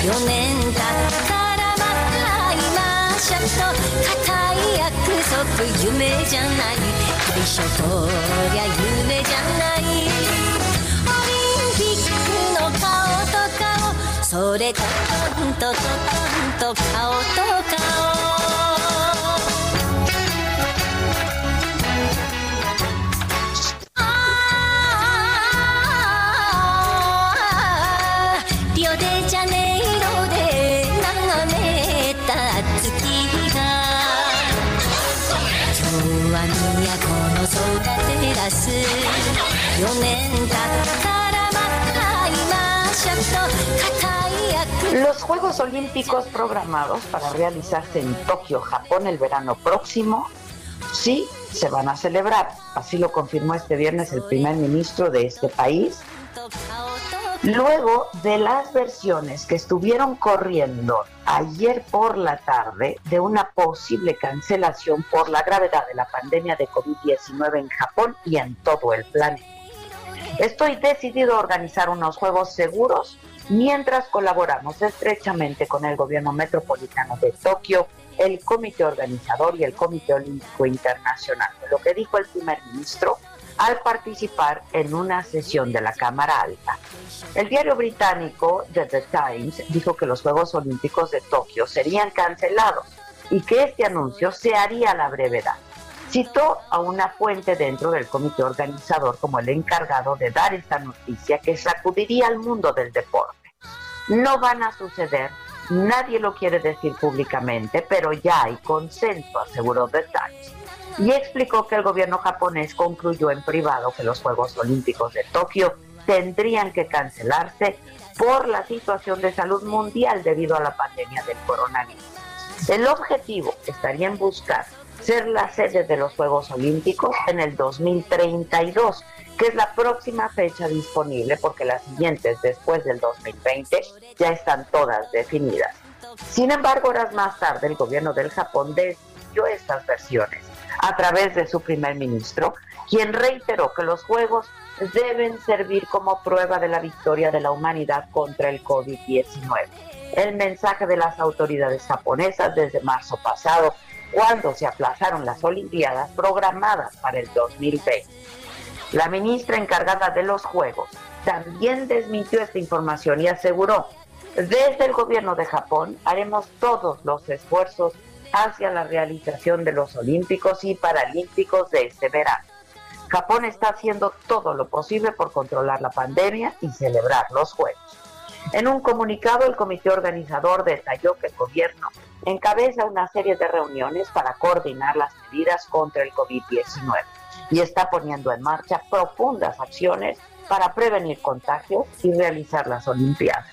4年たったらまた会いましょうと固い約束夢じゃない大将こりゃ夢じゃない。オリンピックの顔と顔。それとトンとトンと顔と顔。Los Juegos Olímpicos programados para realizarse en Tokio, Japón, el verano próximo, sí se van a celebrar. Así lo confirmó este viernes el primer ministro de este país. Luego de las versiones que estuvieron corriendo ayer por la tarde de una posible cancelación por la gravedad de la pandemia de COVID-19 en Japón y en todo el planeta. Estoy decidido a organizar unos juegos seguros mientras colaboramos estrechamente con el gobierno metropolitano de Tokio, el comité organizador y el Comité Olímpico Internacional. Lo que dijo el primer ministro al participar en una sesión de la Cámara Alta. El diario británico The, Times dijo que los Juegos Olímpicos de Tokio serían cancelados y que este anuncio se haría a la brevedad. Citó a una fuente dentro del comité organizador como el encargado de dar esta noticia que sacudiría al mundo del deporte. No van a suceder, nadie lo quiere decir públicamente, pero ya hay consenso, aseguró Times. Y explicó que el gobierno japonés concluyó en privado que los Juegos Olímpicos de Tokio tendrían que cancelarse por la situación de salud mundial debido a la pandemia del coronavirus. El objetivo estaría en buscar ser la sede de los Juegos Olímpicos en el 2032, que es la próxima fecha disponible porque las siguientes después del 2020 ya están todas definidas. Sin embargo, horas más tarde el gobierno del Japón decidió estas versiones a través de su primer ministro, quien reiteró que los Juegos deben servir como prueba de la victoria de la humanidad contra el COVID-19. El mensaje de las autoridades japonesas desde marzo pasado, cuando se aplazaron las Olimpiadas programadas para el 2020. La ministra encargada de los Juegos también desmintió esta información y aseguró, desde el gobierno de Japón haremos todos los esfuerzos hacia la realización de los Olímpicos y Paralímpicos de este verano. Japón está haciendo todo lo posible por controlar la pandemia y celebrar los Juegos. En un comunicado, el comité organizador detalló que el gobierno encabeza una serie de reuniones para coordinar las medidas contra el COVID-19 y está poniendo en marcha profundas acciones para prevenir contagios y realizar las Olimpiadas.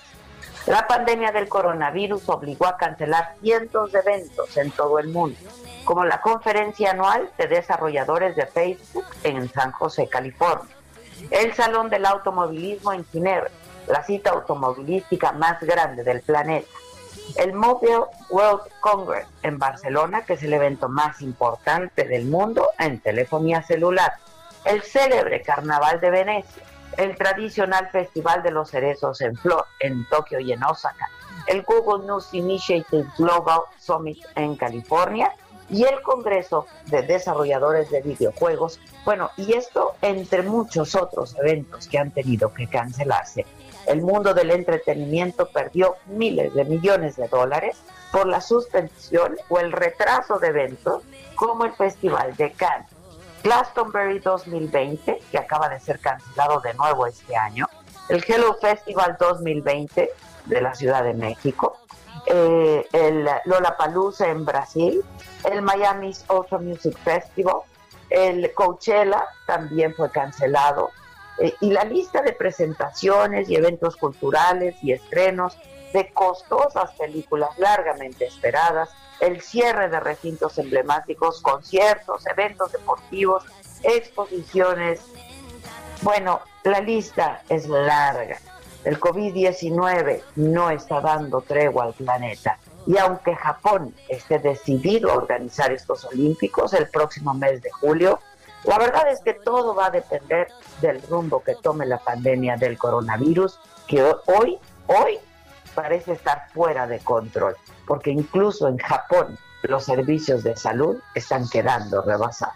La pandemia del coronavirus obligó a cancelar cientos de eventos en todo el mundo, como la conferencia anual de desarrolladores de Facebook en San José, California, el Salón del Automovilismo en Ginebra, la cita automovilística más grande del planeta, el Mobile World Congress en Barcelona, que es el evento más importante del mundo en telefonía celular, el célebre Carnaval de Venecia, el tradicional Festival de los Cerezos en Flor, en Tokio y en Osaka, el Google News Initiative Global Summit en California y el Congreso de Desarrolladores de Videojuegos. Bueno, y esto entre muchos otros eventos que han tenido que cancelarse. El mundo del entretenimiento perdió miles de millones de dólares por la suspensión o el retraso de eventos como el Festival de Cannes, Glastonbury 2020, que acaba de ser cancelado de nuevo este año, el Hello Festival 2020 de la Ciudad de México, eh, el Lollapalooza en Brasil, el Miami's Ultra Music Festival, el Coachella también fue cancelado, eh, y la lista de presentaciones y eventos culturales y estrenos de costosas películas largamente esperadas, el cierre de recintos emblemáticos, conciertos, eventos deportivos, exposiciones. Bueno, la lista es larga. El COVID-19 no está dando tregua al planeta. Y aunque Japón esté decidido a organizar estos Olímpicos el próximo mes de julio, la verdad es que todo va a depender del rumbo que tome la pandemia del coronavirus, que hoy, hoy parece estar fuera de control, porque incluso en Japón los servicios de salud están quedando rebasados.